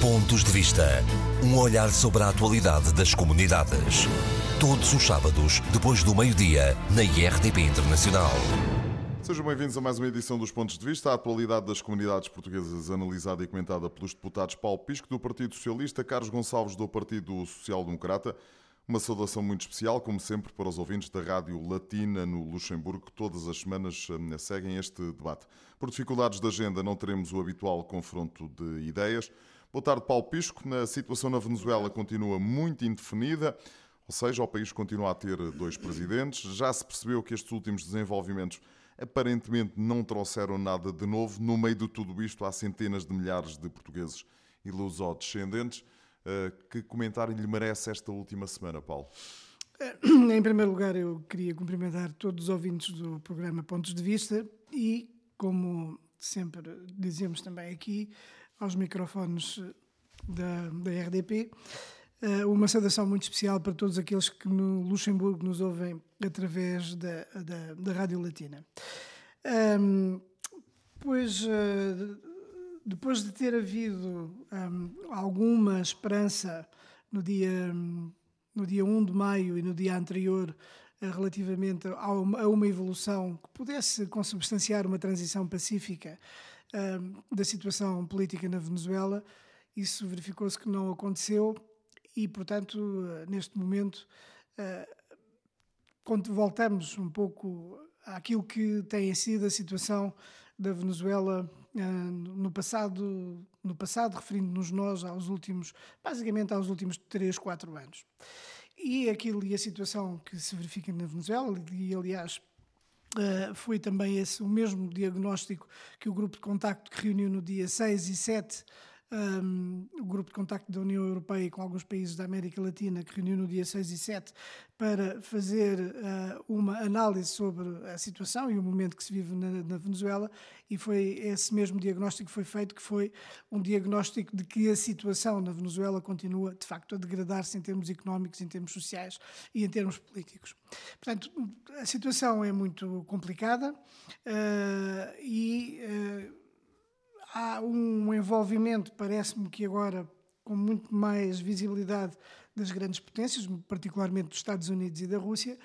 Pontos de Vista. Um olhar sobre a atualidade das comunidades. Todos os sábados, depois do meio-dia, na IRTP Internacional. Sejam bem-vindos a mais uma edição dos Pontos de Vista. A atualidade das comunidades portuguesas analisada e comentada pelos deputados Paulo Pisco, do Partido Socialista, Carlos Gonçalves, do Partido Social Democrata. Uma saudação muito especial, como sempre, para os ouvintes da Rádio Latina no Luxemburgo, que todas as semanas eh, seguem este debate. Por dificuldades de agenda, não teremos o habitual confronto de ideias. Boa tarde, Paulo Pisco. A situação na Venezuela continua muito indefinida, ou seja, o país continua a ter dois presidentes. Já se percebeu que estes últimos desenvolvimentos aparentemente não trouxeram nada de novo. No meio de tudo isto, há centenas de milhares de portugueses e luso-descendentes. Eh, que comentário lhe merece esta última semana, Paulo? Eh, em primeiro lugar, eu queria cumprimentar todos os ouvintes do programa Pontos de Vista e, como sempre dizemos também aqui, aos microfones da, da RDP, eh, uma saudação muito especial para todos aqueles que no Luxemburgo nos ouvem através da, da, da Rádio Latina. Um, pois depois de ter havido um, alguma esperança no dia, no dia 1 de maio e no dia anterior relativamente a uma, evolução que pudesse consubstanciar uma transição pacífica da situação política na Venezuela, isso verificou-se que não aconteceu e, portanto, uh, neste momento, quando voltamos um pouco àquilo que tem sido a situação da Venezuela ah, no passado, no passado referindo-nos nós aos últimos, basicamente aos últimos 3, 4 anos. E aquilo e a situação que se verifica na Venezuela, e aliás Uh, foi também esse o mesmo diagnóstico que o grupo de contacto que reuniu no dia 6 e 7 um, o grupo de contacto da União Europeia com alguns países da América Latina, que reuniu no dia 6 e 7 para fazer uh, uma análise sobre a situação e o momento que se vive na, na, Venezuela, e foi esse mesmo diagnóstico que foi feito, que foi um diagnóstico de que a situação na Venezuela continua, de facto, a degradar-se em termos económicos, em termos sociais e em termos políticos. Portanto, a situação é muito complicada uh, e uh, há um envolvimento, parece-me que agora com muito mais visibilidade das grandes potências, particularmente dos Estados Unidos e da Rússia,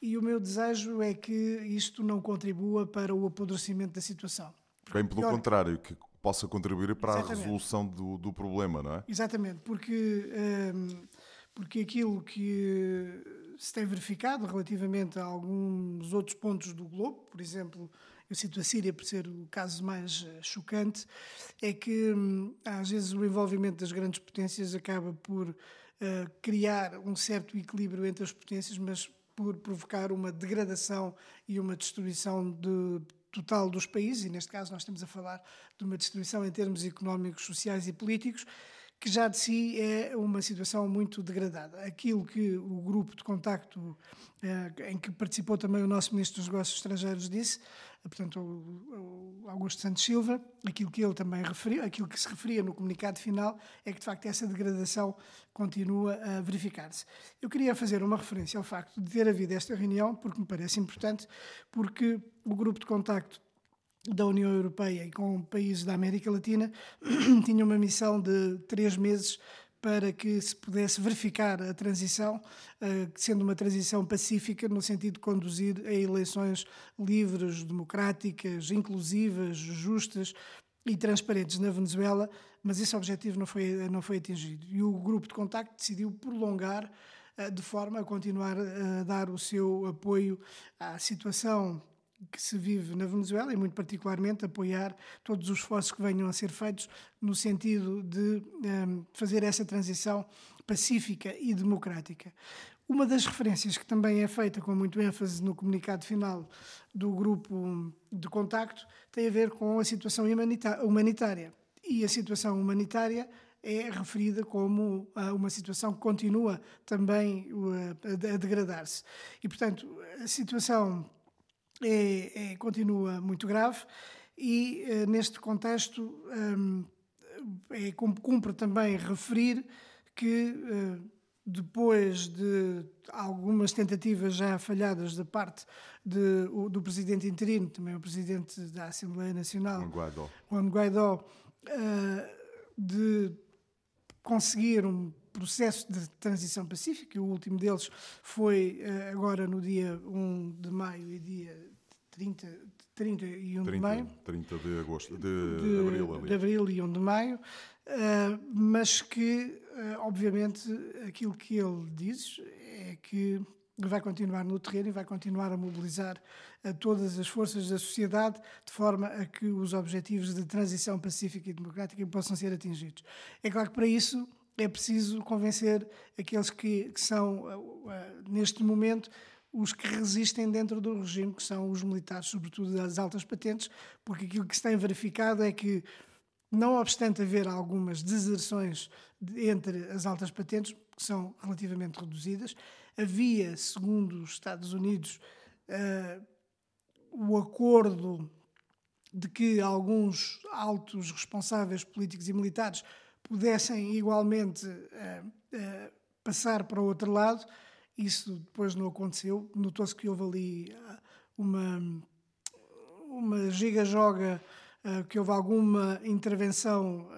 e o meu desejo é que isto não contribua para o apodrecimento da situação. Bem pelo Pior... contrário, que possa contribuir para a resolução do, do, problema, não é? Exatamente, porque, um, porque aquilo que se tem verificado relativamente a alguns outros pontos do globo, por exemplo, eu cito a Síria por ser o caso mais eh, chocante, é que hum, às vezes o envolvimento das grandes potências acaba por uh, criar um certo equilíbrio entre as potências, mas por provocar uma degradação e uma destruição de, total dos países, e neste caso nós estamos a falar de uma destruição em termos económicos, sociais e políticos, que já de si é uma situação muito degradada. Aquilo que o grupo de contacto, eh, em que participou também o nosso Ministro dos Negócios Estrangeiros, disse, portanto, o, Augusto Santos Silva, aquilo que ele também referiu, aquilo que se referia no comunicado final, é que de facto essa degradação continua a verificar-se. Eu queria fazer uma referência ao facto de ter havido esta reunião, porque me parece importante, porque o grupo de contacto da União Europeia e com países da América Latina tinha uma missão de três meses para que se pudesse verificar a transição, eh, sendo uma transição pacífica, no sentido de conduzir a eleições livres, democráticas, inclusivas, justas e transparentes na Venezuela, mas esse objetivo não foi, não foi atingido. E o grupo de contacto decidiu prolongar eh, de forma a continuar a dar o seu apoio à situação que se vive na Venezuela e, muito particularmente, apoiar todos os esforços que venham a ser feitos no sentido de um, ehm, fazer essa transição pacífica e democrática. Uma das referências que também é feita com muito ênfase no comunicado final do grupo de contacto tem a ver com a situação humanitária. E a situação humanitária é referida como ah, uma situação que continua também a degradar-se. E, portanto, a situação é, é, continua muito grave e, uh, neste contexto, um, é, cumpre também referir que, uh, depois de algumas tentativas já falhadas da parte de, do presidente interino, também o presidente da Assembleia Nacional, Juan Guaidó, Juan Guaidó uh, de conseguir um processo de transição pacífica. O último deles foi uh, agora no dia 1 de maio e dia 30, 31 30, de maio. 30 de agosto, de, de abril. Ali. De abril e 1 de maio, uh, mas que, uh, obviamente, aquilo que ele diz é que vai continuar no terreno e vai continuar a mobilizar a todas as forças da sociedade de forma a que os objetivos de transição pacífica e democrática possam ser atingidos. É claro que para isso é preciso convencer aqueles que, que são, uh, neste momento, os que resistem dentro do regime, que são os militares, sobretudo das altas patentes, porque aquilo que se tem verificado é que, não obstante haver algumas deserções entre as altas patentes, que são relativamente reduzidas, havia, segundo os Estados Unidos, uh, o acordo de que alguns altos responsáveis políticos e militares pudessem igualmente uh, uh, passar para o outro lado. Isso depois não aconteceu. Notou-se que houve ali uma, uma giga-joga, que houve alguma intervenção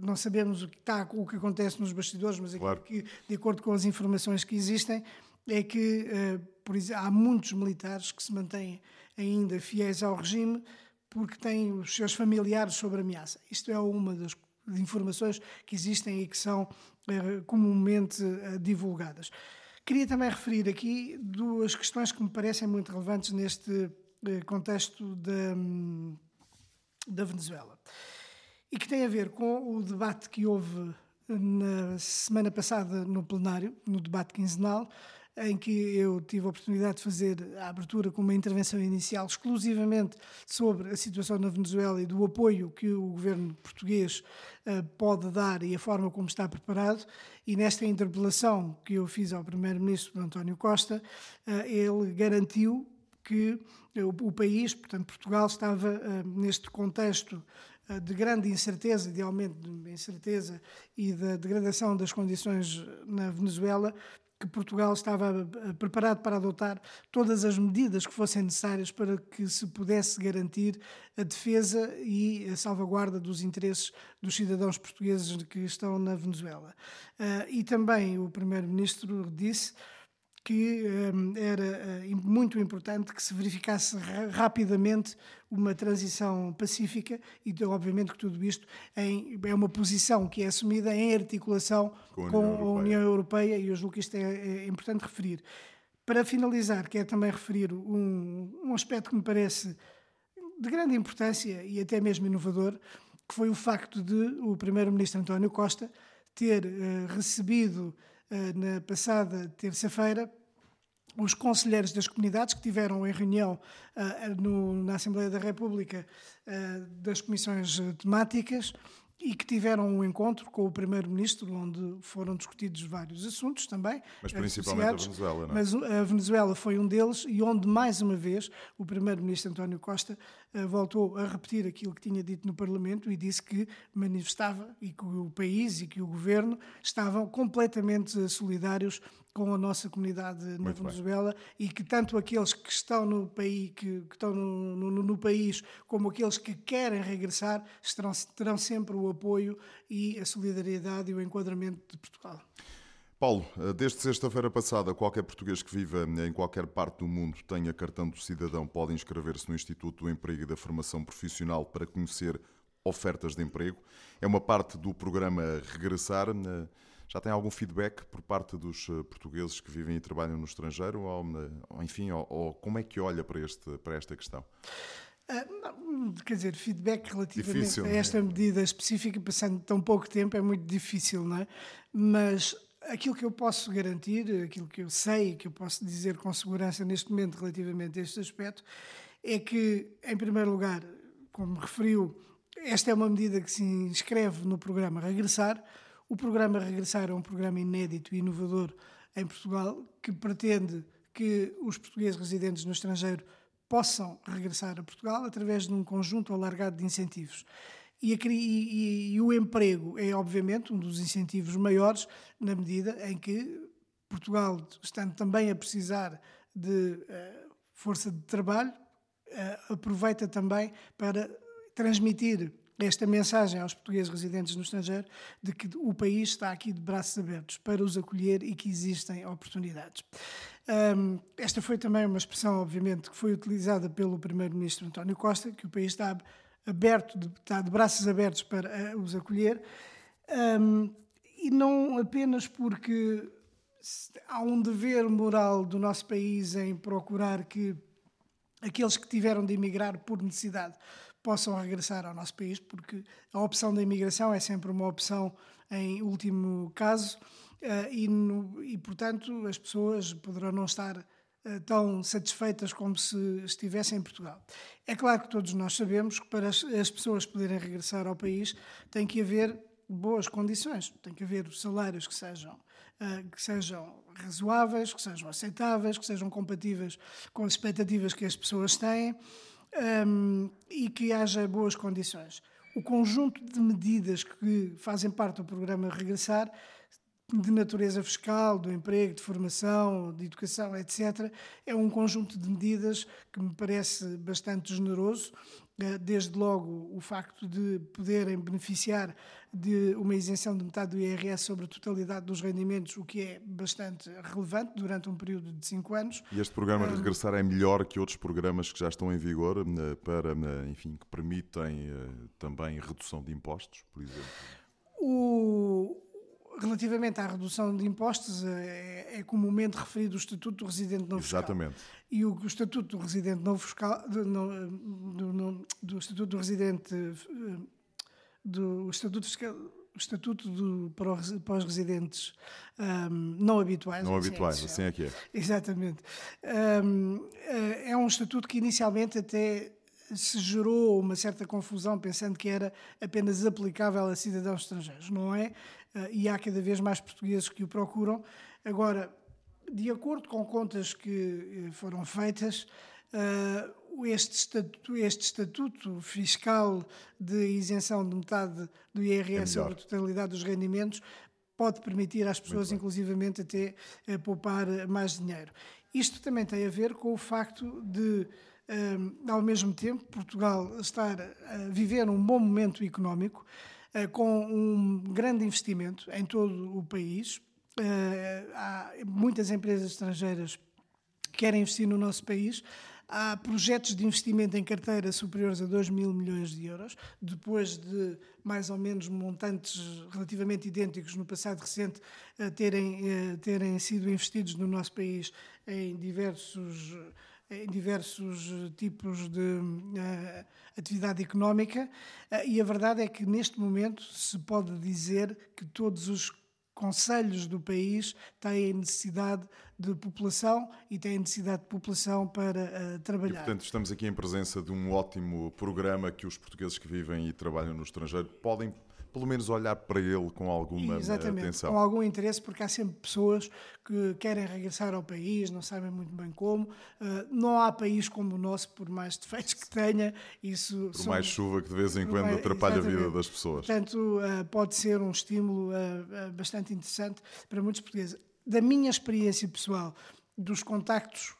não sabemos o que está, o que acontece nos bastidores, mas claro. que, de acordo com as informações que existem, é que uh, por exemplo, há muitos militares que se mantêm ainda fiéis ao regime porque têm os seus familiares sob ameaça. Isto é uma das informações que existem e que são uh, comumente uh, divulgadas. Queria também referir aqui duas questões que me parecem muito relevantes neste contexto da, hum, da Venezuela e que tem a ver com o debate que houve na semana passada no plenário, no debate quinzenal, em que eu tive a oportunidade de fazer a abertura com uma intervenção inicial exclusivamente sobre a situação na Venezuela e do apoio que o governo português uh, pode dar e a forma como está preparado. E nesta interpelação que eu fiz ao primeiro-ministro António Costa, uh, ele garantiu que o, o, país, portanto Portugal, estava neste contexto eh, de grande incerteza, de aumento de incerteza e da degradação das condições na Venezuela, que Portugal estava eh, preparado para adotar todas as medidas que fossem necessárias para que se pudesse garantir a defesa e a salvaguarda dos interesses dos cidadãos portugueses que estão na Venezuela. Eh, e também o Primeiro-Ministro disse que um, era uh, muito importante que se verificasse ra rapidamente uma transição pacífica e, obviamente, que tudo isto em, é uma posição que é assumida em articulação com a União, com Europeia. A União Europeia e eu julgo que isto é, é, importante referir. Para finalizar, quero também referir um, um aspecto que me parece de grande importância e até mesmo inovador, que foi o facto de o Primeiro-Ministro António Costa ter uh, recebido eh, na passada terça-feira os conselheiros das comunidades que tiveram em reunião uh, no, na Assembleia da República uh, das comissões temáticas e que tiveram um encontro com o Primeiro-Ministro, onde foram discutidos vários assuntos também. Mas principalmente a Venezuela, não é? Mas a Venezuela foi um deles e onde, mais uma vez, o Primeiro-Ministro António Costa uh, voltou a repetir aquilo que tinha dito no Parlamento e disse que manifestava e que o país e que o governo estavam completamente solidários com a nossa comunidade na Muito Venezuela bem. e que tanto aqueles que estão no país, que, que estão no, no, no, país como aqueles que querem regressar estarão, terão sempre o apoio e a solidariedade e o enquadramento de Portugal. Paulo, eh, desde sexta-feira passada, qualquer português que viva em qualquer parte do mundo tenha cartão do cidadão pode inscrever-se no Instituto do Emprego e da Formação Profissional para conhecer ofertas de emprego. É uma parte do programa Regressar. Eh, já tem algum feedback por parte dos eh, portugueses que vivem e trabalham no estrangeiro? Ou, ou enfim, ou, ou, como é que olha para, este, para esta questão? Uh, quer dizer, feedback relativamente difícil, a é? esta é? medida específica, passando tão pouco tempo, é muito difícil, não é? Mas aquilo que eu posso garantir, aquilo que eu sei, que eu posso dizer com segurança neste momento relativamente a este aspecto, é que, em primeiro lugar, como referiu, esta é uma medida que se inscreve no programa Regressar, o programa Regressar é um programa inédito e inovador em Portugal que pretende que os portugueses residentes no estrangeiro possam regressar a Portugal através de um conjunto alargado de incentivos. E, a, e, e, o emprego é, obviamente, um dos incentivos maiores, na medida em que Portugal, estando também a precisar de uh, força de trabalho, uh, aproveita também para transmitir esta mensagem aos portugueses residentes no estrangeiro de que o país está aqui de braços abertos para os acolher e que existem oportunidades. Um, esta foi também uma expressão, obviamente, que foi utilizada pelo Primeiro-Ministro António Costa, que o país está aberto, de, está de braços abertos para uh, os acolher, um, e não apenas porque há um dever moral do nosso país em procurar que aqueles que tiveram de emigrar por necessidade possam regressar ao nosso país, porque a opção da imigração é sempre uma opção em último caso eh, e, no, e portanto, as pessoas poderão não estar eh, tão satisfeitas como se estivessem em Portugal. É claro que todos nós sabemos que para as pessoas poderem regressar ao país tem que haver boas condições, tem que haver salários que sejam eh, que sejam razoáveis, que sejam aceitáveis, que sejam compatíveis com as expectativas que as pessoas têm um, e que haja boas condições. O conjunto de medidas que fazem parte do programa Regressar, de natureza fiscal, do emprego, de formação, de educação, etc., é um conjunto de medidas que me parece bastante generoso desde logo o facto de poderem beneficiar de uma isenção de metade do IRS sobre a totalidade dos rendimentos, o que é bastante relevante durante um período de cinco anos. E este programa de regressar é melhor que outros programas que já estão em vigor eh, para, eh, enfim, que permitem também redução de impostos, por exemplo? O, relativamente à redução de impostos, é, é comumente referido o Estatuto do Residente Não Fiscal. Exatamente. E o, o Estatuto do Residente Não Fiscal, do, do, do, Estatuto do Residente, eh, do Estatuto Fiscal, o Estatuto do, para, os residentes um, não habituais. Não assim habituais, é assim é que é. Exatamente. Um, eh, é um estatuto que inicialmente até se gerou uma certa confusão, pensando que era apenas aplicável a cidadãos estrangeiros. Não é? Eh, e há cada vez mais portugueses que o procuram. Agora, de acordo com contas que eh, foram feitas, eh, este estatuto, este estatuto fiscal de isenção de metade do IRS é sobre a totalidade dos rendimentos pode permitir às pessoas, inclusivamente, até poupar mais dinheiro. Isto também tem a ver com o facto de, ao mesmo tempo, Portugal estar a viver um bom momento económico, eh, com um grande investimento em todo o país. Eh, há muitas empresas estrangeiras que querem investir no nosso país. Há projetos de investimento em carteira superiores a 2 mil milhões de euros, depois de mais ou menos montantes relativamente idênticos no passado recente eh, terem, terem sido investidos no nosso país em diversos em diversos tipos de uh, atividade económica, uh, e a verdade é que neste momento se pode dizer que todos os conselhos do país têm necessidade de população e têm necessidade de população para uh, trabalhar. E, portanto, estamos aqui em presença de um ótimo programa que os portugueses que vivem e trabalham no estrangeiro podem pelo menos olhar para ele com alguma Exatamente, atenção. com algum interesse, porque há sempre pessoas que querem regressar ao país, não sabem muito bem como. Uh, não há país como o nosso, por mais defeitos que tenha. Isso por mais chuva que de vez em quando mais, atrapalha exatamente. a vida das pessoas. Portanto, uh, pode ser um estímulo uh, bastante interessante para muitos portugueses. Da minha experiência pessoal, dos contactos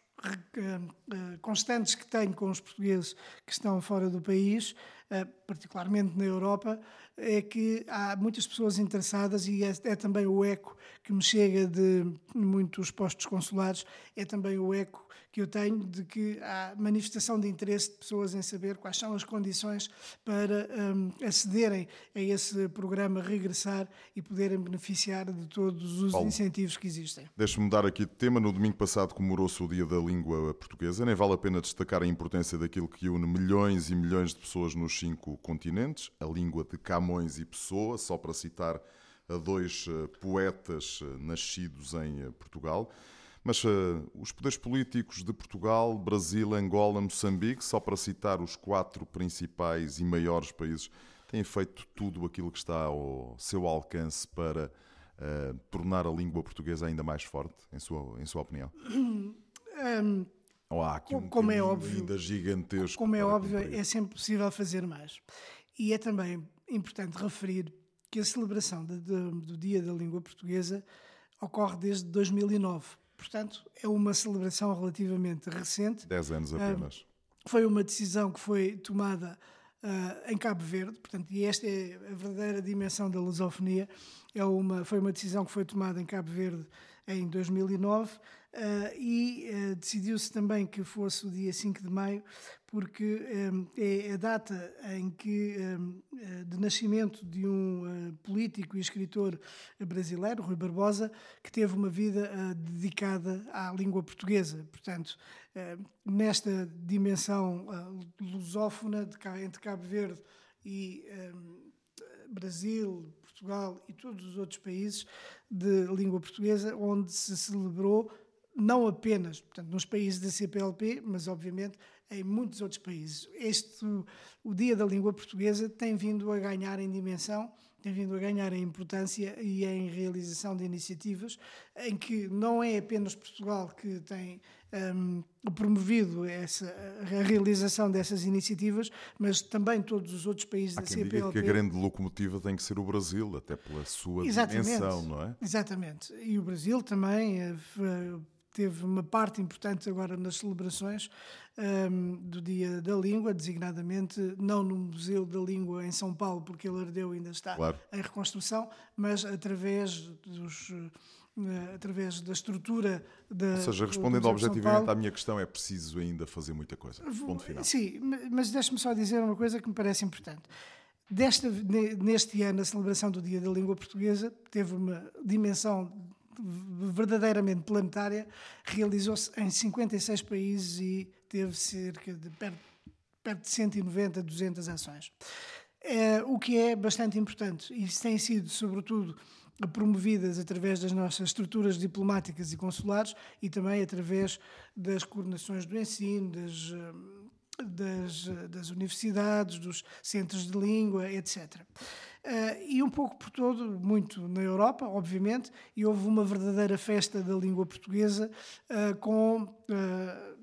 constantes que tenho com os portugueses que estão fora do país, particularmente na Europa, é que há muitas pessoas interessadas e é, é, também o eco que me chega de muitos postos consulares, é também o eco que eu tenho de que há manifestação de interesse de pessoas em saber quais são as condições para um, acederem a esse programa Regressar e poderem beneficiar de todos os Paulo, incentivos que existem. Deixe-me mudar aqui de tema. No domingo passado comemorou-se o Dia da Língua Portuguesa. Nem vale a pena destacar a importância daquilo que une milhões e milhões de pessoas nos cinco continentes, a língua de Camões e Pessoa, só para citar a dois eh, poetas eh, nascidos em eh, Portugal. Mas uh, os poderes políticos de Portugal, Brasil, Angola, Moçambique, só para citar os quatro principais e maiores países, têm feito tudo aquilo que está ao seu alcance para uh, tornar a língua portuguesa ainda mais forte, em sua, em sua opinião? Um, Ou há aqui um como é óbvio, ainda gigantesco? Como é óbvio, é sempre possível fazer mais. E é também importante referir que a celebração de, de, do Dia da Língua Portuguesa ocorre desde 2009. Portanto, é uma celebração relativamente recente. Dez anos apenas. foi uma decisão que foi tomada em Cabo Verde, portanto, e esta é a verdadeira dimensão da lusofonia. É uma, foi uma decisão que foi tomada em Cabo Verde em 2009 Uh, e uh, decidiu-se também que fosse o dia 5 de maio, porque um, é a data em que, eh, de nascimento de um político e escritor brasileiro, Rui Barbosa, que teve uma vida dedicada à língua portuguesa. Portanto, nesta dimensão lusófona entre Cabo Verde e Brasil, Portugal e todos os outros países de língua portuguesa, onde se celebrou não apenas portanto, nos países da CPLP, mas obviamente em muitos outros países. Este, o Dia da Língua Portuguesa tem vindo a ganhar em dimensão, tem vindo a ganhar em importância e em realização de iniciativas em que não é apenas Portugal que tem um, promovido essa, a realização dessas iniciativas, mas também todos os outros países Há da quem CPLP. Diga que a grande locomotiva tem que ser o Brasil, até pela sua Exatamente. dimensão, não é? Exatamente. E o Brasil também eh, teve uma parte importante agora nas celebrações um, do Dia da Língua, designadamente não no Museu da Língua em São Paulo, porque ele ardeu ainda está claro. em reconstrução, mas através dos através da estrutura da. Ou seja, respondendo objetivamente à minha questão, é preciso ainda fazer muita coisa. Ponto final. Sim, mas deixe-me só dizer uma coisa que me parece importante. Desta, neste ano, a celebração do Dia da Língua Portuguesa teve uma dimensão verdadeiramente planetária, realizou-se em 56 países e teve cerca de perto, perto de 190, 200 ações. É, o que é bastante importante, e isso tem sido, sobretudo, promovidas através das nossas estruturas diplomáticas e consulares e também através das coordenações do ensino, das, das, das universidades, dos centros de língua, etc. Uh, e um pouco por todo, muito na Europa, obviamente, e houve uma verdadeira festa da língua portuguesa uh, com uh,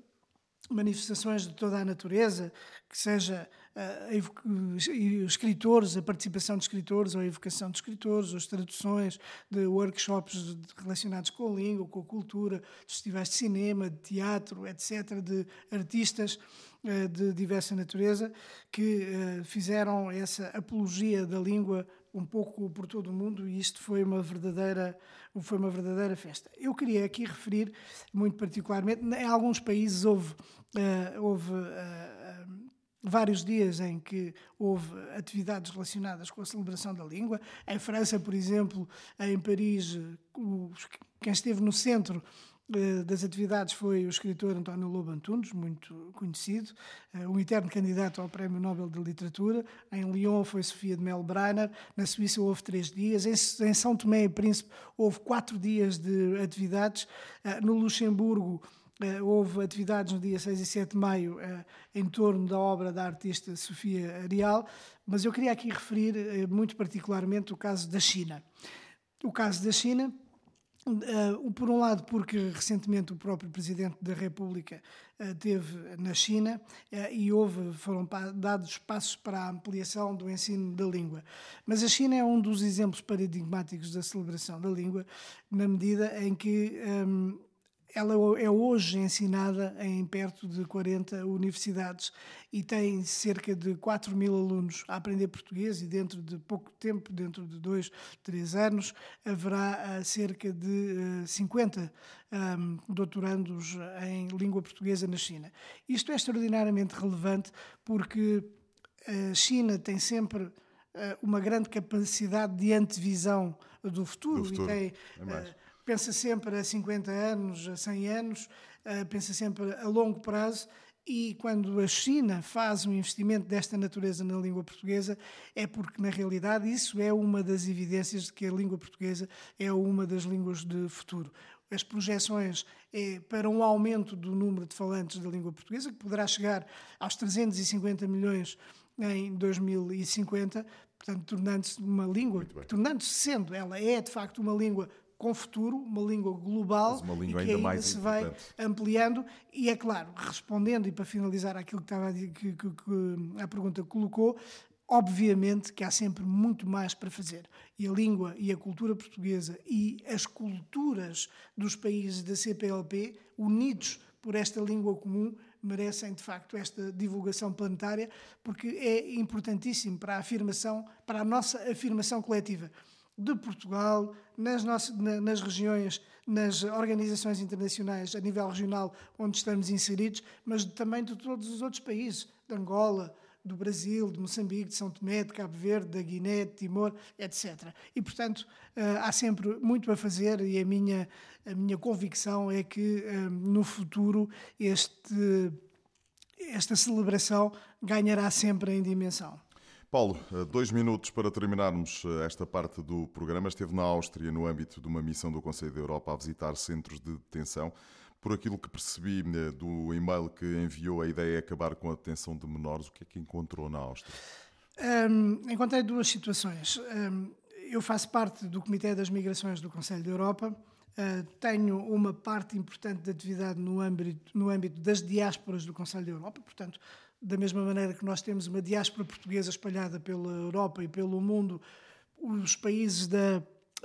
manifestações de toda a natureza, que seja uh, escritores, a participação de escritores, ou a evocação de escritores, as traduções de workshops relacionados com a língua, com a cultura, de festivais de cinema, de teatro, etc., de artistas eh, de diversa natureza que eh, fizeram essa apologia da língua um pouco por todo o mundo e isto foi uma verdadeira foi uma verdadeira festa. Eu queria aqui referir muito particularmente em alguns países houve houve vários dias em que houve atividades relacionadas com a celebração da língua. Em França, por exemplo, em Paris, quem esteve no centro eh, das atividades foi o escritor António Lobo Antunes, muito conhecido, eh, um eterno candidato ao Prémio Nobel de Literatura. Em Lyon foi Sofia de Mel Brainer. Na Suíça houve três dias. Em São Tomé e Príncipe houve quatro dias de atividades. Eh, no Luxemburgo houve atividades no dia 6 e 7 de maio em torno da obra da artista Sofia Arial. Mas eu queria aqui referir muito particularmente o caso da China. O caso da China por um lado, porque recentemente o próprio Presidente da República teve na China e houve, foram dados passos para a ampliação do ensino da língua. Mas a China é um dos exemplos paradigmáticos da celebração da língua, na medida em que um, ela é hoje ensinada em perto de 40 universidades e tem cerca de 4 mil alunos a aprender português e dentro de pouco tempo, dentro de dois, três anos, haverá uh, cerca de uh, 50 um, doutorandos em língua portuguesa na China. Isto é extraordinariamente relevante porque a China tem sempre uma grande capacidade de antevisão do futuro, do futuro. e tem... Pensa sempre a 50 anos, a 100 anos, uh, pensa sempre a longo prazo. E quando a China faz um investimento desta natureza na língua portuguesa, é porque, na realidade, isso é uma das evidências de que a língua portuguesa é uma das línguas de futuro. As projeções é para um aumento do número de falantes da língua portuguesa, que poderá chegar aos 350 milhões em 2050, portanto, tornando-se uma língua, tornando-se sendo, ela é de facto uma língua com futuro, uma língua global uma língua e que ainda mais se importante. vai ampliando. E é claro, respondendo e para finalizar aquilo que estava a, que, que, que a pergunta que colocou, obviamente que há sempre muito mais para fazer. E a língua e a cultura portuguesa e as culturas dos países da CPLP, unidos por esta língua comum, merecem de facto esta divulgação planetária, porque é importantíssimo para a afirmação, para a nossa afirmação coletiva de Portugal, nas, nossas, nas regiões, nas organizações internacionais a nível regional onde estamos inseridos, mas também de todos os outros países, de Angola, do Brasil, de Moçambique, de São Tomé, de Cabo Verde, da Guiné, de Timor, etc. E, portanto, eh, há sempre muito a fazer e a minha, a minha convicção é que eh, no futuro este, esta celebração ganhará sempre em dimensão. Paulo, eh, dois minutos para terminarmos esta parte do programa. Esteve na Áustria no âmbito de uma missão do Conselho da Europa a visitar centros de detenção. Por aquilo que percebi né, do e-mail que enviou, a ideia é acabar com a detenção de menores. O que é que encontrou na Áustria? Um, encontrei duas situações. Um, eu faço parte do Comitê das Migrações do Conselho da Europa. Uh, tenho uma parte importante de atividade no âmbito, no âmbito das diásporas do Conselho da Europa, portanto, da mesma maneira que nós temos uma diáspora portuguesa espalhada pela Europa e pelo mundo, os países da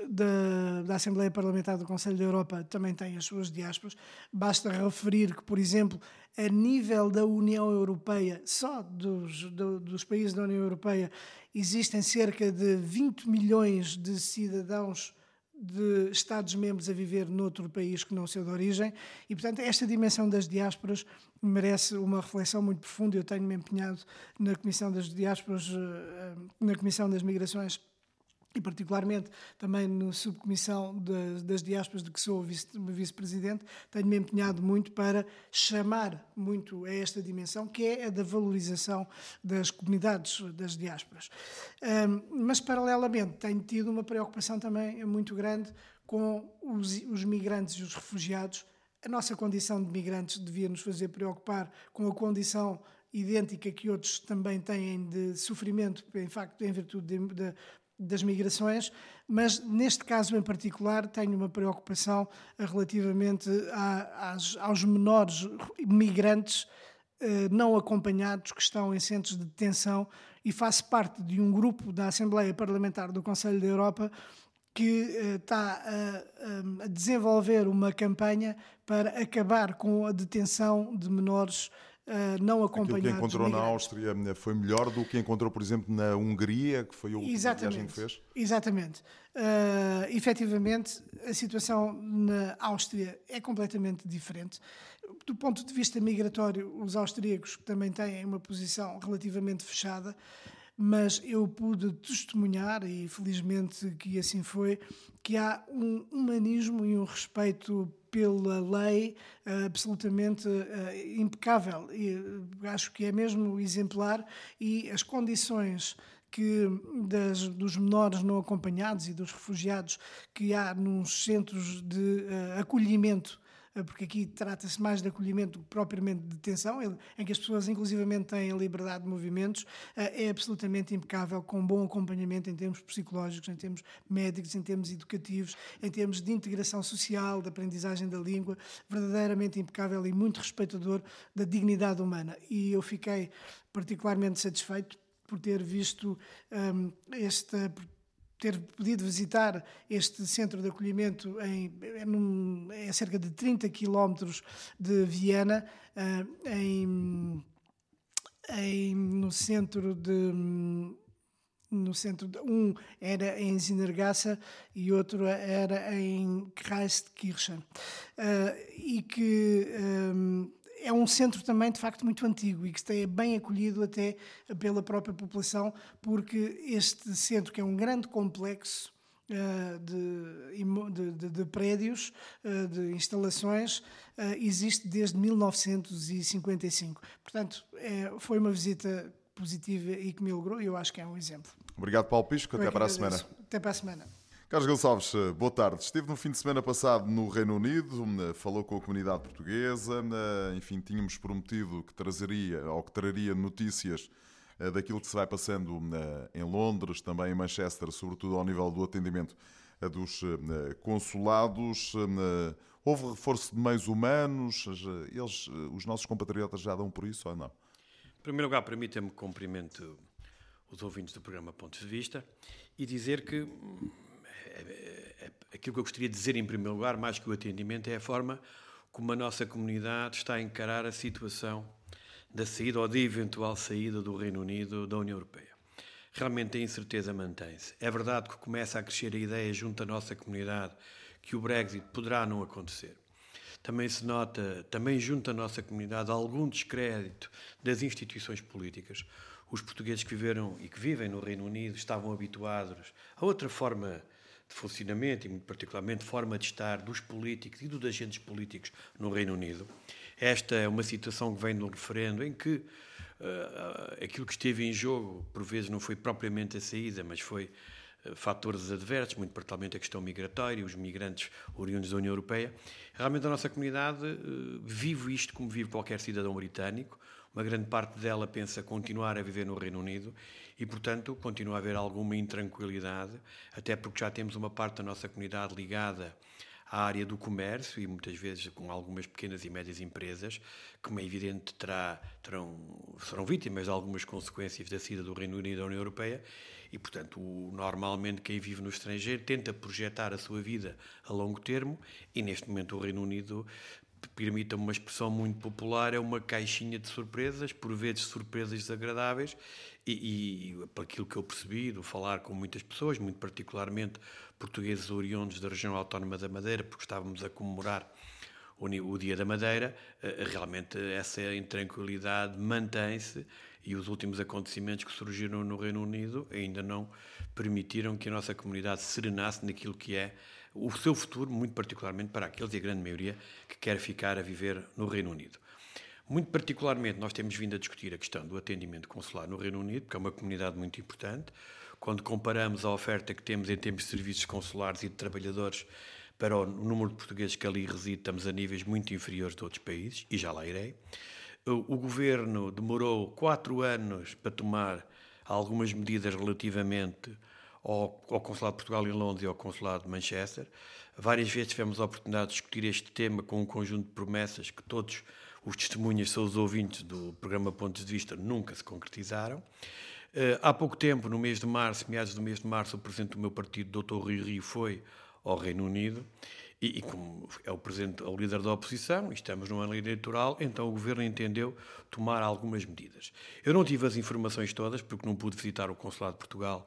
da, da, Assembleia Parlamentar do Conselho da Europa também tem as suas diásporas. Basta referir que, por exemplo, a nível da União Europeia, só dos, do, dos países da União Europeia, existem cerca de 20 milhões de cidadãos de Estados-membros a viver noutro país que não o seu de origem. E, portanto, esta dimensão das diásporas merece uma reflexão muito profunda. Eu tenho-me empenhado na Comissão das Diásporas, eh, na Comissão das Migrações e particularmente também na subcomissão das, das diásporas de que sou vice-presidente, tenho-me empenhado muito para chamar muito a esta dimensão, que é a da valorização das comunidades das diásporas. Um, mas, paralelamente, tenho tido uma preocupação também muito grande com os, os migrantes e os refugiados. A nossa condição de migrantes devia nos fazer preocupar com a condição idêntica que outros também têm de sofrimento, em facto, em virtude de, de, das migrações, mas neste caso em particular tenho uma preocupação relativamente a, aos menores migrantes eh, não acompanhados que estão em centros de detenção e faço parte de um grupo da Assembleia Parlamentar do Conselho da Europa que eh, está a, a desenvolver uma campanha para acabar com a detenção de menores Uh, não acompanhados. Aquilo que encontrou na Áustria eh, foi melhor do que encontrou, por exemplo, na Hungria, que foi a última Exatamente. viagem que fez? Exatamente. Uh, efetivamente, a situação na Áustria é completamente diferente. Do ponto de vista migratório, os austríacos também têm uma posição relativamente fechada, mas eu pude testemunhar, e felizmente que assim foi, que há um humanismo e um respeito pela lei uh, absolutamente uh, impecável. E uh, acho que é mesmo exemplar e as condições que das, dos menores não acompanhados e dos refugiados que há nos centros de acolhimento eh, porque aqui trata-se mais de acolhimento propriamente de detenção, em que as pessoas inclusivamente têm liberdade de movimentos, eh, é absolutamente impecável, com bom acompanhamento em termos psicológicos, em termos médicos, em termos educativos, em termos de integração social, de aprendizagem da língua, verdadeiramente impecável e muito respeitador da dignidade humana. E eu fiquei particularmente satisfeito por ter visto um, esta ter podido visitar este centro de acolhimento em, em, em cerca de 30 quilómetros de Viena, uh, em, em, no centro de no centro de, um era em Zinnergasse e outro era em Kreistkirchen. Uh, e que um, é um centro também, de facto, muito antigo e que é bem acolhido até pela própria população, porque este centro, que é um grande complexo uh, de, de, de, prédios, uh, de instalações, uh, existe desde 1955. Portanto, é, foi uma visita positiva e que me alegrou e eu acho que é um exemplo. Obrigado, Paulo Pisco. Até para a semana. Até para a semana. Carlos Gonçalves, eh, boa tarde. Esteve no fim de semana passado no Reino Unido, eh, falou com a comunidade portuguesa, eh, enfim, tínhamos prometido que trazeria ou que traria notícias daquilo que se vai passando em Londres, também em Manchester, sobretudo ao nível do atendimento dos consulados. Houve reforço de meios humanos? Eles, os nossos compatriotas já dão por isso ou não? Em primeiro lugar, permita-me que cumprimente os ouvintes do programa Pontos de Vista e dizer que hum, aquilo que eu gostaria de dizer em primeiro lugar, mais que o atendimento, é a forma como a nossa comunidade está a encarar a situação da saída ou da eventual saída do Reino Unido da União Europeia. Realmente a incerteza mantém-se. É verdade que começa a crescer a ideia junto à nossa comunidade que o Brexit poderá não acontecer. Também se nota, também junto à nossa comunidade, algum descrédito das instituições políticas. Os portugueses que viveram e que vivem no Reino Unido estavam habituados a outra forma de funcionamento e, muito particularmente, forma de estar dos políticos e dos agentes políticos no Reino Unido. Esta é uma situação que vem do referendo em que uh, aquilo que esteve em jogo, por vezes, não foi propriamente a saída, mas foi uh, fatores adversos, muito particularmente a questão migratória, os migrantes oriundos da União Europeia. Realmente a nossa comunidade uh, vive isto como vive qualquer cidadão britânico. Uma grande parte dela pensa continuar a viver no Reino Unido e, portanto, continua a haver alguma intranquilidade, até porque já temos uma parte da nossa comunidade ligada à área do comércio e muitas vezes com algumas pequenas e médias empresas, que, como é evidente, terá, terão, serão vítimas de algumas consequências da saída do Reino Unido da União Europeia e, portanto, normalmente quem vive no estrangeiro tenta projetar a sua vida a longo termo e, neste momento, o Reino Unido permita uma expressão muito popular, é uma caixinha de surpresas, por vezes surpresas desagradáveis, e, e para aquilo que eu percebi, do falar com muitas pessoas, muito particularmente portugueses oriundos da região autónoma da Madeira, porque estávamos a comemorar o, o Dia da Madeira, eh, realmente essa intranquilidade mantém-se e os últimos acontecimentos que surgiram no Reino Unido ainda não permitiram que a nossa comunidade serenasse naquilo que é o seu futuro, muito particularmente para aqueles e a grande maioria que quer ficar a viver no Reino Unido. Muito particularmente, nós temos vindo a discutir a questão do atendimento consular no Reino Unido, que é uma comunidade muito importante. Quando comparamos a oferta que temos em termos de serviços consulares e de trabalhadores para o número de portugueses que ali residem, estamos a níveis muito inferiores de outros países, e já lá irei. O governo demorou quatro anos para tomar algumas medidas relativamente ao, ao Consulado de Portugal em Londres e ao Consulado de Manchester. Várias vezes tivemos a oportunidade de discutir este tema com um conjunto de promessas que todos os testemunhas os ouvintes do programa Pontos de Vista nunca se concretizaram. Uh, há pouco tempo, no mês de março, meados do mês de março, o presidente do meu partido, Dr. Rui Rio, foi ao Reino Unido e, e, como é o presidente, é o líder da oposição, estamos no ano eleitoral, então o governo entendeu tomar algumas medidas. Eu não tive as informações todas, porque não pude visitar o Consulado de Portugal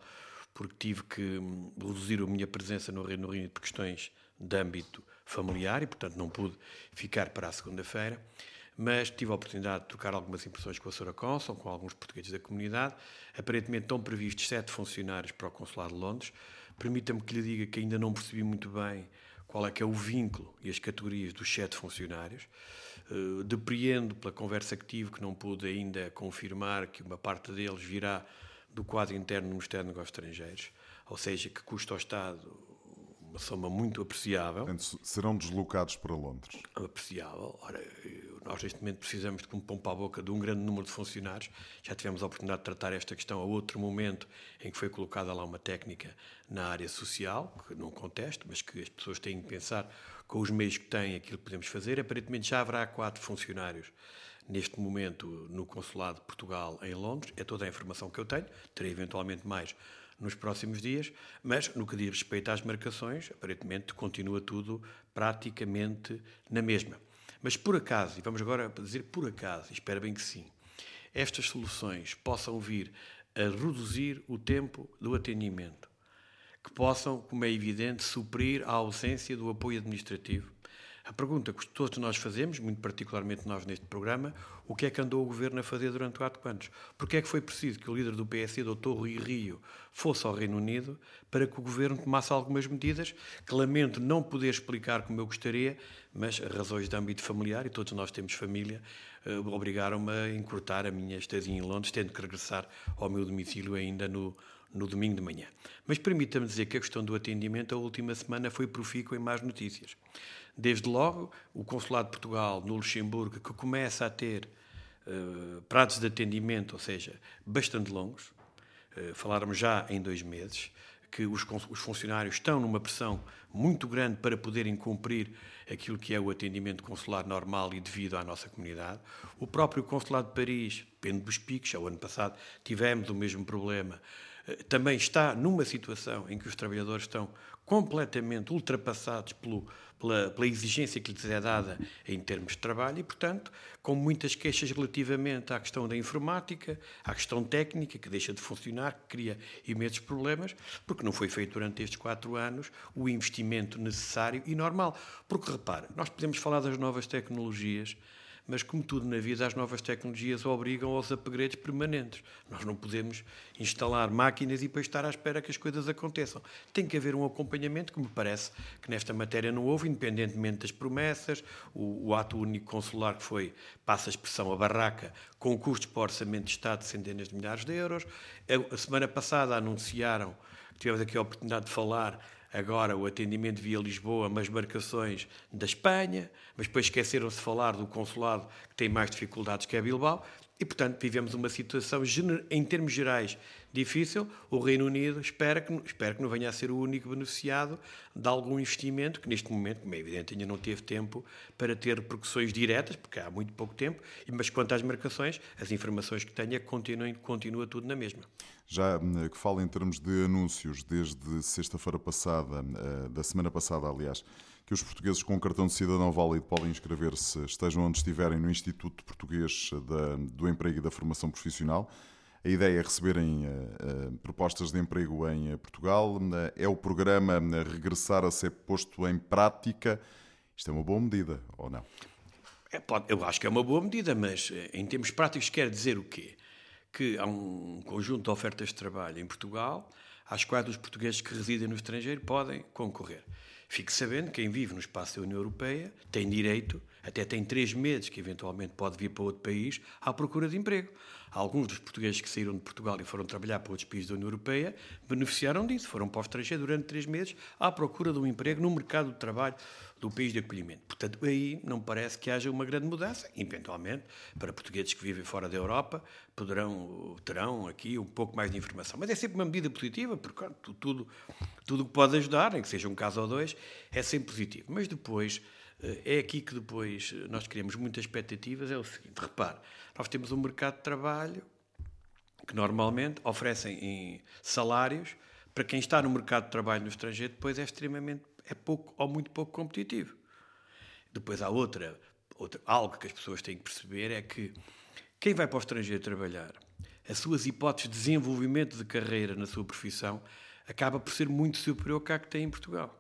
porque tive que hum, reduzir a minha presença no Reino Unido por questões de âmbito familiar e, portanto, não pude ficar para a segunda-feira. Mas tive a oportunidade de trocar algumas impressões com a Sra. Consul, com alguns portugueses da comunidade. Aparentemente estão previstos sete funcionários para o Consulado de Londres. Permita-me que lhe diga que ainda não percebi muito bem qual é que é o vínculo e as categorias dos sete funcionários. Uh, depreendo pela conversa que tive que não pude ainda confirmar que uma parte deles virá do quadro interno do Ministério dos Negócios Estrangeiros, ou seja, que custa ao Estado uma soma muito apreciável. Portanto, serão deslocados para Londres? Apreciável. Ora, nós neste momento precisamos de um pão para a boca de um grande número de funcionários. Já tivemos a oportunidade de tratar esta questão a outro momento em que foi colocada lá uma técnica na área social, que não contesto, mas que as pessoas têm que pensar com os meios que têm aquilo que podemos fazer. Aparentemente já haverá quatro funcionários neste momento no Consulado de Portugal em Londres. É toda a informação que eu tenho, terei eventualmente mais nos próximos dias, mas no que diz respeito às marcações, aparentemente continua tudo praticamente na mesma. Mas por acaso, e vamos agora dizer por acaso, espero bem que sim, estas soluções possam vir a reduzir o tempo do atendimento, que possam, como é evidente, suprir a ausência do apoio administrativo, a pergunta que todos nós fazemos, muito particularmente nós neste programa, o que é que andou o Governo a fazer durante quatro anos? Porque é que foi preciso que o líder do PSD, Dr. Rui Rio, fosse ao Reino Unido para que o Governo tomasse algumas medidas que lamento não poder explicar como eu gostaria, mas razões de âmbito familiar, e todos nós temos família, eh, obrigaram-me a encurtar a minha estadia em Londres, tendo que regressar ao meu domicílio ainda no, no domingo de manhã. Mas permita-me dizer que a questão do atendimento, a última semana, foi profícua em más notícias. Desde logo, o Consulado de Portugal no Luxemburgo, que começa a ter uh, prazos de atendimento, ou seja, bastante longos, uh, faláramos já em dois meses, que os, os, funcionários estão numa pressão muito grande para poderem cumprir aquilo que é o atendimento consular normal e devido à nossa comunidade. O próprio Consulado de Paris, depende dos picos, o ano passado tivemos o mesmo problema, também está numa situação em que os trabalhadores estão completamente ultrapassados pelo, pela, pela, exigência que lhes é dada em termos de trabalho e, portanto, com muitas queixas relativamente à questão da informática, à questão técnica, que deixa de funcionar, que cria imensos problemas, porque não foi feito durante estes quatro anos o investimento necessário e normal. Porque, repare, nós podemos falar das novas tecnologias, mas como tudo na vida, as novas tecnologias obrigam aos upgrades permanentes. Nós não podemos instalar máquinas e depois estar à espera que as coisas aconteçam. Tem que haver um acompanhamento, que me parece que nesta matéria não houve, independentemente das promessas, o, o ato único consular que foi, passa a expressão, a barraca, com custos para o orçamento de Estado de centenas de milhares de euros. A, a semana passada anunciaram, tivemos aqui a oportunidade de falar agora o atendimento via Lisboa, mas marcações da Espanha, mas depois esqueceram-se de falar do consulado que tem mais dificuldades que é Bilbao, e portanto vivemos uma situação, em termos gerais, difícil. O Reino Unido espera que, espera que não venha a ser o único beneficiado de algum investimento, que neste momento, como é evidente, ainda não teve tempo para ter repercussões diretas, porque há muito pouco tempo, mas quanto às marcações, as informações que tenho é que continua, continua tudo na mesma. Já hum, que fala em termos de anúncios, desde sexta-feira passada, eh, da semana passada, aliás, que os portugueses com cartão de cidadão válido podem inscrever-se, estejam onde estiverem, no Instituto Português do Emprego e da Formação Profissional. A ideia é receberem uh, propostas de emprego em Portugal. é o programa regressar a ser posto em prática. Isto é uma boa medida, ou não? É, pode, eu acho que é uma boa medida, mas em termos práticos quer dizer o quê? Que há um conjunto de ofertas de trabalho em Portugal, às quais os portugueses que residem no estrangeiro podem concorrer. Fique sabendo, quem vive no espaço da União Europeia tem direito, até tem três meses que eventualmente pode vir para outro país, à procura de emprego. Alguns dos portugueses que saíram de Portugal e foram trabalhar para outros países da União Europeia beneficiaram disso, foram para o estrangeiro durante três meses à procura de um emprego no mercado de trabalho do país de acolhimento. Portanto, aí não parece que haja uma grande mudança. Eventualmente, para portugueses que vivem fora da Europa, poderão, terão aqui um pouco mais de informação. Mas é sempre uma medida positiva, porque tudo, tudo que pode ajudar, em que seja um caso ou dois, é sempre positivo. Mas depois, eh, é aqui que depois nós criamos muitas expectativas, é o seguinte, repare, nós temos um mercado de trabalho que normalmente oferecem salários para quem está no mercado de trabalho no estrangeiro, depois é extremamente é pouco ou muito pouco competitivo. Depois há outra, outra algo que as pessoas têm que perceber é que quem vai para o estrangeiro trabalhar, as suas hipóteses de desenvolvimento de carreira na sua profissão acaba por ser muito superior à que tem em Portugal.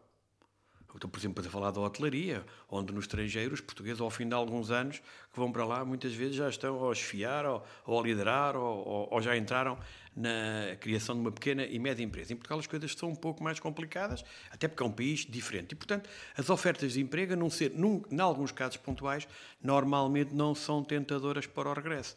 Estou, por exemplo, a falar da hotelaria, onde no estrangeiro os portugueses, ao fim de alguns anos, que vão para lá, muitas vezes já estão a esfiar, ou, ou a liderar, ou, ou já entraram na criação de uma pequena e média empresa. Em Portugal as coisas são um pouco mais complicadas, até porque é um país diferente. E, portanto, as ofertas de emprego, a não ser, num, em alguns casos pontuais, normalmente não são tentadoras para o regresso.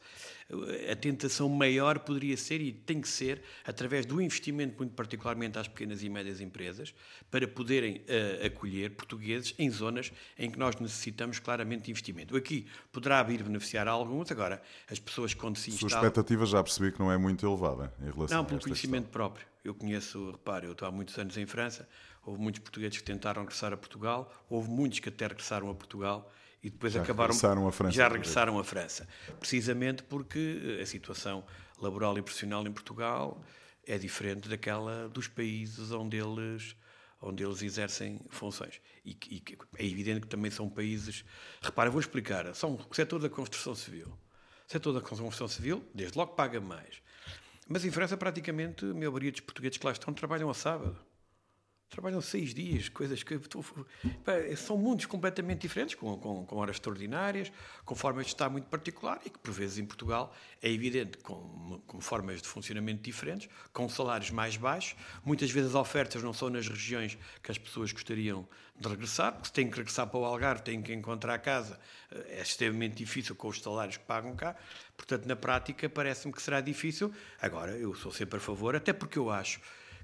A tentação maior poderia ser, e tem que ser, através do investimento, muito particularmente às pequenas e médias empresas, para poderem uh, acolher portugueses em zonas em que nós necessitamos claramente de investimento. Aqui poderá vir beneficiar a alguns, agora, as pessoas quando se instalam... Sua expectativa já percebi que não é muito elevada em relação Não, pelo conhecimento questão. próprio. Eu conheço, repare, eu estou há muitos anos em França, houve muitos portugueses que tentaram regressar a Portugal, houve muitos que até regressaram a Portugal e depois já acabaram regressaram a França, já regressaram à França, precisamente porque a situação laboral e profissional em Portugal é diferente daquela dos países onde eles onde eles exercem funções. E, e é evidente que também são países. Repara, vou explicar. São o setor da construção civil. O setor da construção civil, desde logo, paga mais. Mas em França, praticamente, a maioria dos portugueses que lá estão trabalham a sábado. Trabalham seis dias, coisas que são mundos completamente diferentes, com, com, com, horas extraordinárias, com formas de estar muito particular e que, por vezes, em Portugal é evidente, com, com formas de funcionamento diferentes, com salários mais baixos. Muitas vezes as ofertas não são nas regiões que as pessoas gostariam de regressar, porque se têm que regressar para o Algarve, têm que encontrar casa, eh, é extremamente difícil com os salários que pagam cá. Portanto, na prática, parece-me que será difícil. Agora, eu sou sempre a favor, até porque eu acho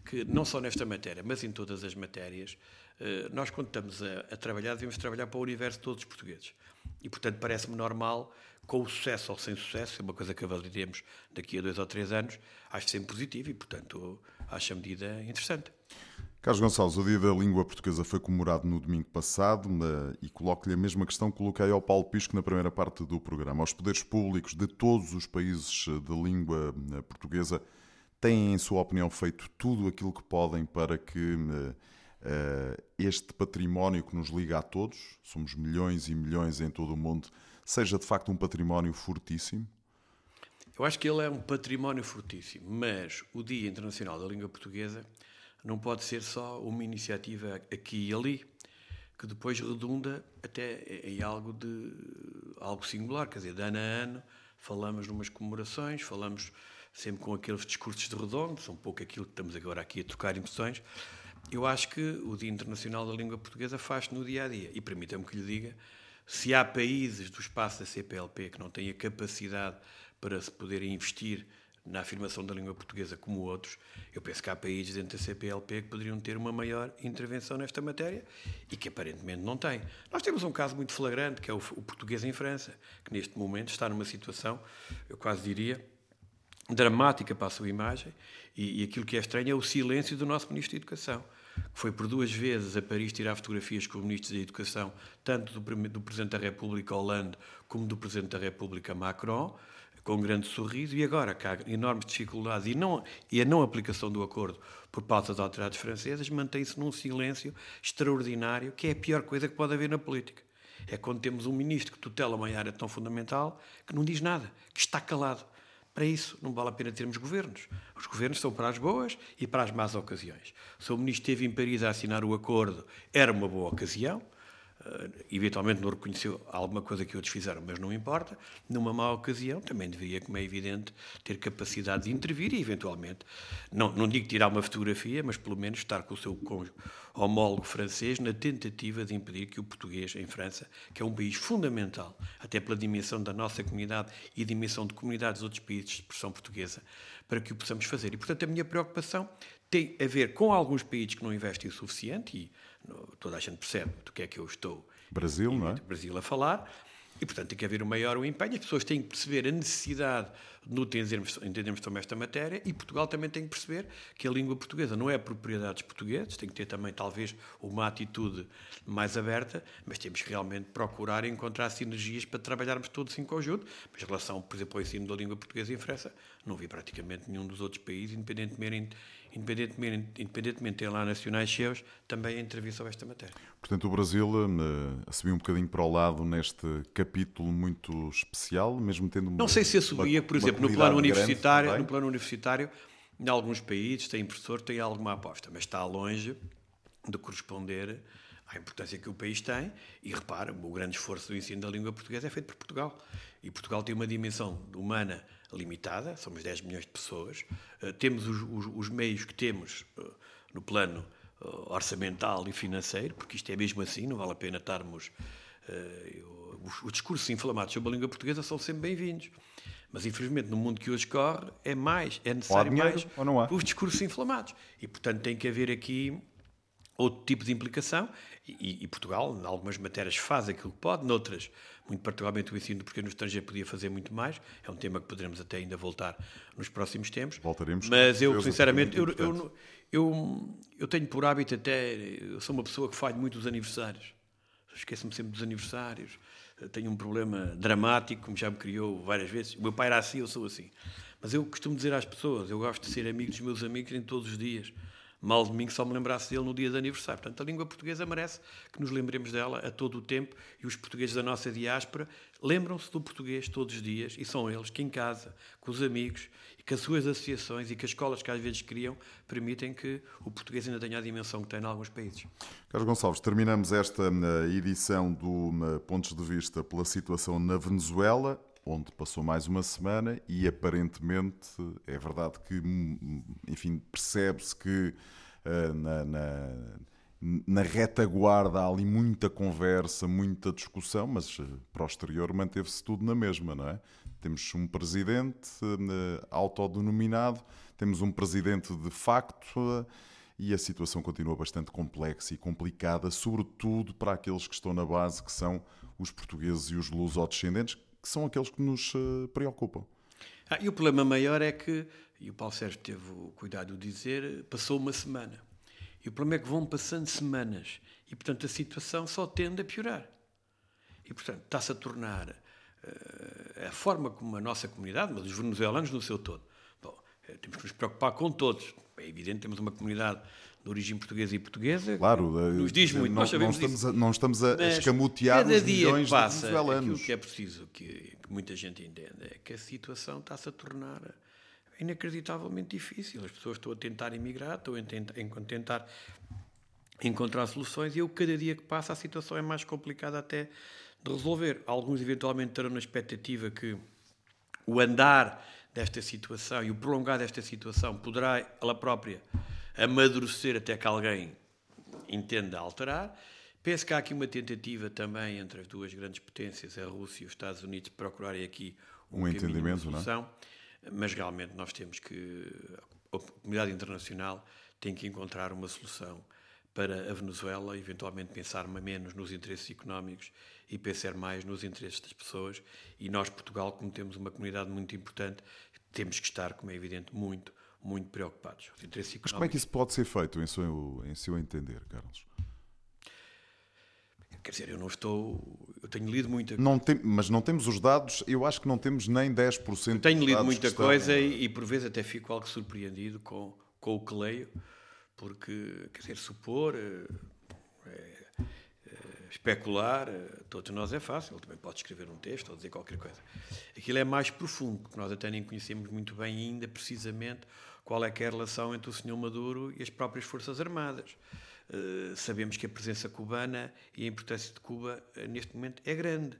que, não só nesta matéria, mas em todas as matérias, eh, nós, quando estamos a, a trabalhar, devemos trabalhar para o universo de todos os portugueses. E, portanto, parece-me normal, com o sucesso ou sem sucesso, é uma coisa que avaliaremos daqui a dois ou três anos, acho sempre positivo e, portanto, acho a medida interessante. Carlos Gonçalves, o Dia da Língua Portuguesa foi comemorado no domingo passado e coloco-lhe a mesma questão que coloquei ao Paulo Pisco na primeira parte do programa. Aos poderes públicos de todos os países de língua eh, portuguesa têm, em sua opinião, feito tudo aquilo que podem para que uh, este património que nos liga a todos, somos milhões e milhões em todo o mundo, seja de facto um património fortíssimo? Eu acho que ele é um património fortíssimo, mas o Dia Internacional da Língua Portuguesa não pode ser só uma iniciativa aqui e ali, que depois redunda até em algo de algo singular, quer dizer, de ano a ano falamos numas comemorações, falamos sempre com aqueles discursos de redondo, são um pouco aquilo que estamos agora aqui a trocar impressões. Eu acho que o Dia Internacional da Língua Portuguesa faz-se no dia a dia. E permita-me que lhe diga: se há países do espaço da CPLP que não têm a capacidade para se poderem investir na afirmação da língua portuguesa como outros, eu penso que há países dentro da CPLP que poderiam ter uma maior intervenção nesta matéria e que aparentemente não têm. Nós temos um caso muito flagrante, que é o, o português em França, que neste momento está numa situação, eu quase diria, dramática para a sua imagem, e, e aquilo que é estranho é o silêncio do nosso Ministro da Educação que foi por duas vezes a Paris tirar fotografias com os ministros da Educação, tanto do, do Presidente da República Hollande como do Presidente da República Macron, com um grande sorriso, e agora que há enormes dificuldades e, não, e a não aplicação do acordo por parte das autoridades francesas, mantém-se num silêncio extraordinário, que é a pior coisa que pode haver na política. É quando temos um ministro que tutela uma área tão fundamental que não diz nada, que está calado. Para isso, não vale a pena termos governos. Os governos são para as boas e para as más ocasiões. Se o ministro esteve em Paris a assinar o acordo, era uma boa ocasião eventualmente não reconheceu alguma coisa que outros fizeram, mas não importa, numa má ocasião também deveria, como é evidente, ter capacidade de intervir e eventualmente, não, não digo tirar uma fotografia, mas pelo menos estar com o seu homólogo francês na tentativa de impedir que o português em França, que é um país fundamental, até pela dimensão da nossa comunidade e dimensão de comunidades de outros países de expressão portuguesa, para que o possamos fazer. E, portanto, a minha preocupação tem a ver com alguns países que não investem o suficiente, e toda a gente percebe do que é que eu estou Brasil, não é? Brasil a falar, e, portanto, tem que haver um maior empenho. As pessoas têm que perceber a necessidade de entendermos, entendermos também esta matéria e Portugal também tem que perceber que a língua portuguesa não é propriedade dos portugueses, tem que ter também, talvez, uma atitude mais aberta, mas temos que realmente procurar encontrar sinergias para trabalharmos todos em conjunto. Mas em relação, por exemplo, ao ensino da língua portuguesa em França, não vi praticamente nenhum dos outros países, independentemente independentemente, independentemente de ter lá nacionais seus, também entrevistam esta matéria. Portanto, o Brasil uh, assumiu um bocadinho para o lado neste capítulo muito especial, mesmo tendo Não sei se assumia, por exemplo, no plano universitário, no plano universitário, em alguns países tem professor, tem alguma aposta, mas está longe de corresponder à importância que o país tem. E repara, o grande esforço do ensino da língua portuguesa é feito por Portugal. E Portugal tem uma dimensão humana limitada, somos 10 milhões de pessoas, uh, temos os, os, os, meios que temos uh, no plano uh, orçamental e financeiro, porque isto é mesmo assim, não vale a pena estarmos. os, os discursos inflamados sobre a língua portuguesa são sempre bem-vindos. Mas, infelizmente, no mundo que hoje corre, é mais, é necessário mais os discursos inflamados. E, portanto, tem que haver aqui outro tipo de implicação. E, e, Portugal, em algumas matérias, faz aquilo que pode, noutras, muito particularmente o ensino, porque no estrangeiro podia fazer muito mais. É um tema que poderemos até ainda voltar nos próximos tempos. Voltaremos. Mas eu, sinceramente, eu, eu, eu, eu, tenho por hábito até. Eu sou uma pessoa que falho muito dos aniversários. Esqueço-me sempre dos aniversários. Tenho um problema dramático, como já me criou várias vezes. O meu pai era assim, eu sou assim. Mas eu costumo dizer às pessoas: eu gosto de ser amigo dos meus amigos em todos os dias mal de mim que só me lembrasse dele no dia de aniversário. Portanto, a língua portuguesa merece que nos lembremos dela a todo o tempo e os portugueses da nossa diáspora lembram-se do português todos os dias e são eles que em casa, com os amigos e com as suas associações e com as escolas que às vezes criam, permitem que o português ainda tenha a dimensão que tem em alguns países. Carlos Gonçalves, terminamos esta eh, edição do eh, Pontos de Vista pela situação na Venezuela onde passou mais uma semana e aparentemente é verdade que, enfim, percebe-se que uh, na, na, na, retaguarda há ali muita conversa, muita discussão, mas uh, para o exterior manteve-se tudo na mesma, não é? Temos um presidente uh, autodenominado, temos um presidente de facto e a situação continua bastante complexa e complicada, sobretudo para aqueles que estão na base, que são os portugueses e os lusodescendentes, que são aqueles que nos uh, preocupam. Ah, e o problema maior é que, e o Paulo Sérgio teve o cuidado de dizer, passou uma semana. E o problema é que vão passando semanas e, portanto, a situação só tende a piorar. E, portanto, está-se a tornar uh, a forma como a nossa comunidade, mas os venezuelanos no seu todo, bom, eh, temos que nos preocupar com todos. É evidente, temos uma comunidade de origem portuguesa e portuguesa. Claro, nos diz muito, não, nós sabemos não estamos, disso. a, não estamos a Mas escamotear cada os dia milhões que passa, de venezuelanos. Aquilo que é preciso que, que muita gente entenda é que a situação está-se a tornar inacreditavelmente difícil. As pessoas estão a tentar emigrar, estão a tentar encontrar soluções e eu, cada dia que passa, a situação é mais complicada até de resolver. Alguns, eventualmente, terão na expectativa que o andar desta situação e o prolongar desta situação poderá, ela própria, amadurecer até que alguém entenda alterar. Penso que há aqui uma tentativa também entre as duas grandes potências, a Rússia e os Estados Unidos, de procurarem aqui um, um entendimento, uma solução. É? Mas realmente nós temos que. A comunidade internacional tem que encontrar uma solução para a Venezuela, eventualmente pensar menos nos interesses económicos e pensar mais nos interesses das pessoas. E nós, Portugal, como temos uma comunidade muito importante, temos que estar, como é evidente, muito, muito preocupados. Mas como é que isso pode ser feito, em seu, em seu entender, Carlos? Quer dizer, eu não estou. Eu tenho lido muita não tem, Mas não temos os dados, eu acho que não temos nem 10% eu Tenho lido muita coisa estão... e, e, por vezes até fico algo surpreendido com, com o que leio, porque, quer dizer, supor. Especular, todos nós é fácil, ele também pode escrever um texto ou dizer qualquer coisa. Aquilo é mais profundo, porque nós até nem conhecemos muito bem ainda, precisamente, qual é que é a relação entre o Sr. Maduro e as próprias Forças Armadas. Uh, sabemos que a presença cubana e a importância de Cuba uh, neste momento é grande.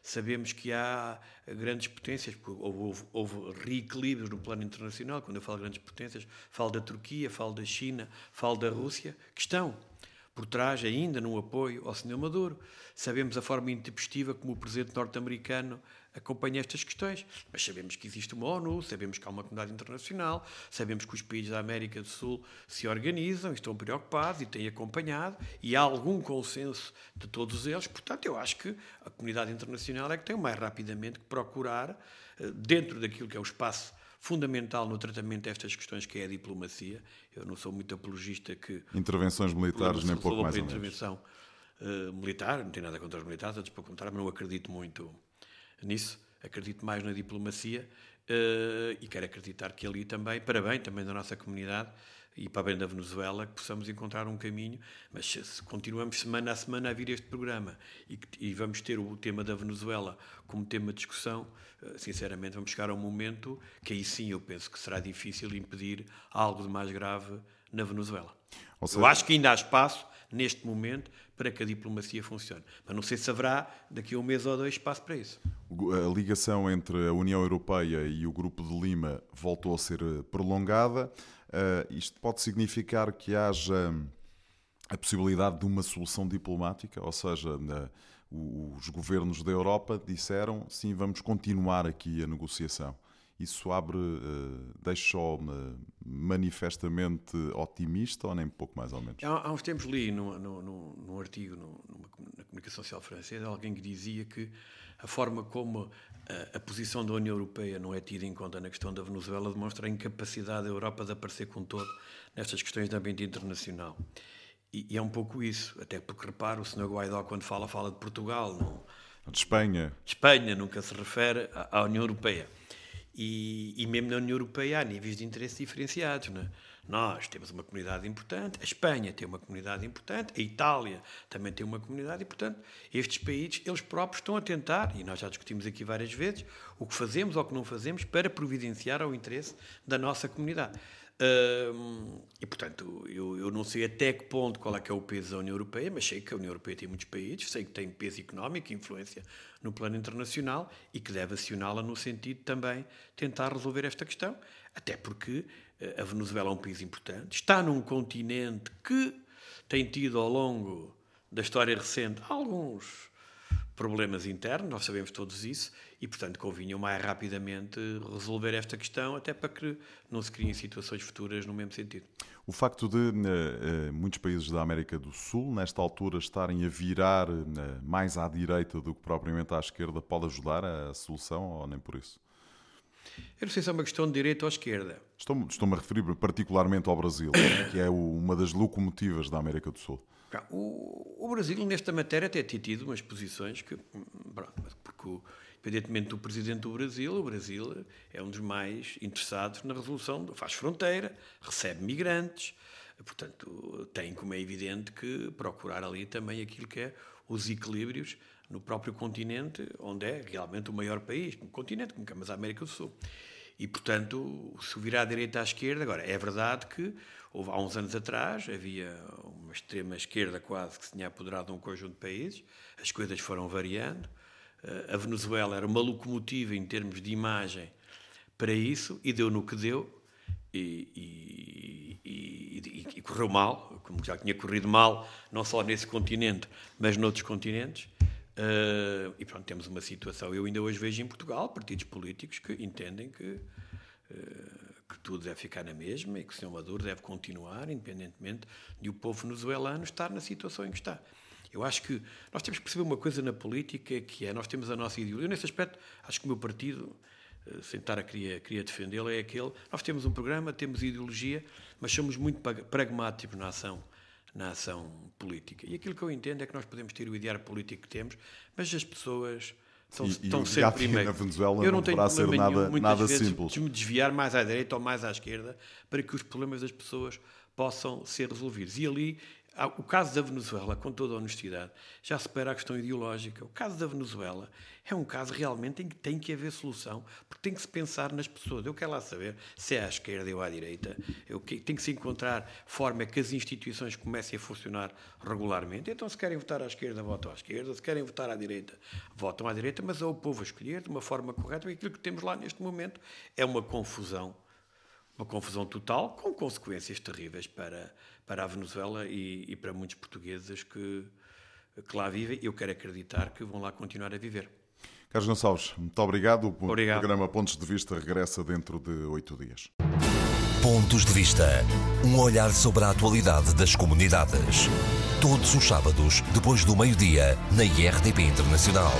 Sabemos que há grandes potências, houve, houve, houve, reequilíbrios no plano internacional. Quando eu falo de grandes potências, falo da Turquia, falo da China, falo da Rússia, que estão por trás ainda no apoio ao Sr. Maduro. Sabemos a forma intempestiva como o presidente norte-americano acompanha estas questões, mas sabemos que existe uma ONU, sabemos que há uma comunidade internacional, sabemos que os países da América do Sul se organizam, estão preocupados e têm acompanhado, e há algum consenso de todos eles. Portanto, eu acho que a comunidade internacional é que tem mais rapidamente que procurar, eh, dentro daquilo que é o espaço fundamental no tratamento destas questões, que é a diplomacia. Eu não sou muito apologista que... Intervenções militares, nem pouco mais ou intervenção uh, militar, não tenho nada contra os militares, antes pelo contrário, mas não acredito muito nisso. Acredito mais na diplomacia uh, e quero acreditar que ali também, para bem também da nossa comunidade, e para bem da Venezuela, que possamos encontrar um caminho. Mas se continuamos semana a semana a vir este programa e, e vamos ter o tema da Venezuela como tema de discussão, eh, sinceramente vamos chegar a um momento que aí sim eu penso que será difícil impedir algo de mais grave na Venezuela. Seja... Eu acho que ainda há espaço, neste momento, para que a diplomacia funcione. Mas não sei se haverá, daqui a um mês ou dois, espaço para isso. A ligação entre a União Europeia e o Grupo de Lima voltou a ser eh, prolongada. Uh, isto pode significar que haja a possibilidade de uma solução diplomática, ou seja, na, os governos da Europa disseram sim, vamos continuar aqui a negociação. Isso abre, uh, deixa-me manifestamente otimista ou nem pouco mais ou menos? Há, há uns tempos li num, artigo numa, na comunicação social francesa alguém que dizia que a forma como a, a, posição da União Europeia não é tida em conta na questão da Venezuela demonstra a incapacidade da Europa de aparecer com todo nestas questões de ambiente internacional. E, e, é um pouco isso, até porque repara, o Sr. Guaidó, quando fala, fala de Portugal, não, de Espanha. De Espanha, nunca se refere à, à União Europeia. E, e, mesmo na União Europeia há níveis de interesse diferenciados. Não é? Nós temos uma comunidade importante, a Espanha tem uma comunidade importante, a Itália também tem uma comunidade e, portanto, estes países, eles próprios estão a tentar, e nós já discutimos aqui várias vezes, o que fazemos ou o que não fazemos para providenciar ao interesse da nossa comunidade. e, portanto, eu, eu, não sei até que ponto qual é que é o peso da União Europeia, mas sei que a União Europeia tem muitos países, sei que tem peso económico influência no plano internacional e que deve acioná-la no sentido também tentar resolver esta questão, até porque a Venezuela é um país importante, está num continente que tem tido ao longo da história recente alguns problemas internos, nós sabemos todos isso, e portanto convinha mais rapidamente resolver esta questão, até para que não se criem situações futuras no mesmo sentido. O facto de uh, muitos países da América do Sul, nesta altura, estarem a virar uh, mais à direita do que propriamente à esquerda, pode ajudar a solução ou nem por isso? Eu não sei se é uma questão de direita ou esquerda. Estou-me estou a referir particularmente ao Brasil, que é uma das locomotivas da América do Sul. O, o Brasil, nesta matéria, até tem tido umas posições que. Porque independentemente do presidente do Brasil, o Brasil é um dos mais interessados na resolução, faz fronteira, recebe migrantes, portanto, tem, como é evidente, que procurar ali também aquilo que é os equilíbrios no próprio continente, onde é realmente o maior país, no continente, como é a América do Sul. E, portanto, se virar à direita à esquerda, agora, é verdade que houve, há uns anos atrás havia uma extrema esquerda quase que se tinha apoderado de um conjunto de países, as coisas foram variando. Eh, a Venezuela era uma locomotiva em termos de imagem para isso e deu no que deu e, e, e, e correu mal, como já tinha corrido mal, não só nesse continente, mas noutros continentes. Uh, e pronto, temos uma situação. Eu ainda hoje vejo em Portugal partidos políticos que entendem que, uh, que tudo deve ficar na mesma e que o Sr. Maduro deve continuar, independentemente de o povo venezuelano estar na situação em que está. Eu acho que nós temos que perceber uma coisa na política que é, nós temos a nossa ideologia. Nesse aspecto, acho que o meu partido, uh, sem estar a querer, querer defendê-lo, é aquele. Nós temos um programa, temos ideologia, mas somos muito pragmáticos na ação na ação política. E aquilo que eu entendo é que nós podemos ter o ideário político que temos, mas as pessoas estão, e, estão e sempre primeiro. na Venezuela eu não, não tenho ser nada, muitas nada vezes, simples. de me desviar mais à direita ou mais à esquerda para que os problemas das pessoas possam ser resolvidos. E ali o caso da Venezuela, com toda a honestidade, já supera a questão ideológica. O caso da Venezuela é um caso realmente em que tem que haver solução, porque tem que se pensar nas pessoas. Eu quero lá saber se é à esquerda ou à direita. Eu, tem que se encontrar forma que as instituições comecem a funcionar regularmente. Então, se querem votar à esquerda, votam à esquerda. Se querem votar à direita, votam à direita. Mas é o povo a escolher de uma forma correta. E aquilo que temos lá neste momento é uma confusão uma confusão total, com consequências terríveis para, para a Venezuela e, e para muitos portugueses que, que lá vivem. Eu quero acreditar que vão lá continuar a viver. Carlos Gonçalves, muito obrigado. O obrigado. programa Pontos de Vista regressa dentro de oito dias. Pontos de Vista. Um olhar sobre a atualidade das comunidades. Todos os sábados, depois do meio-dia, na IRTP Internacional.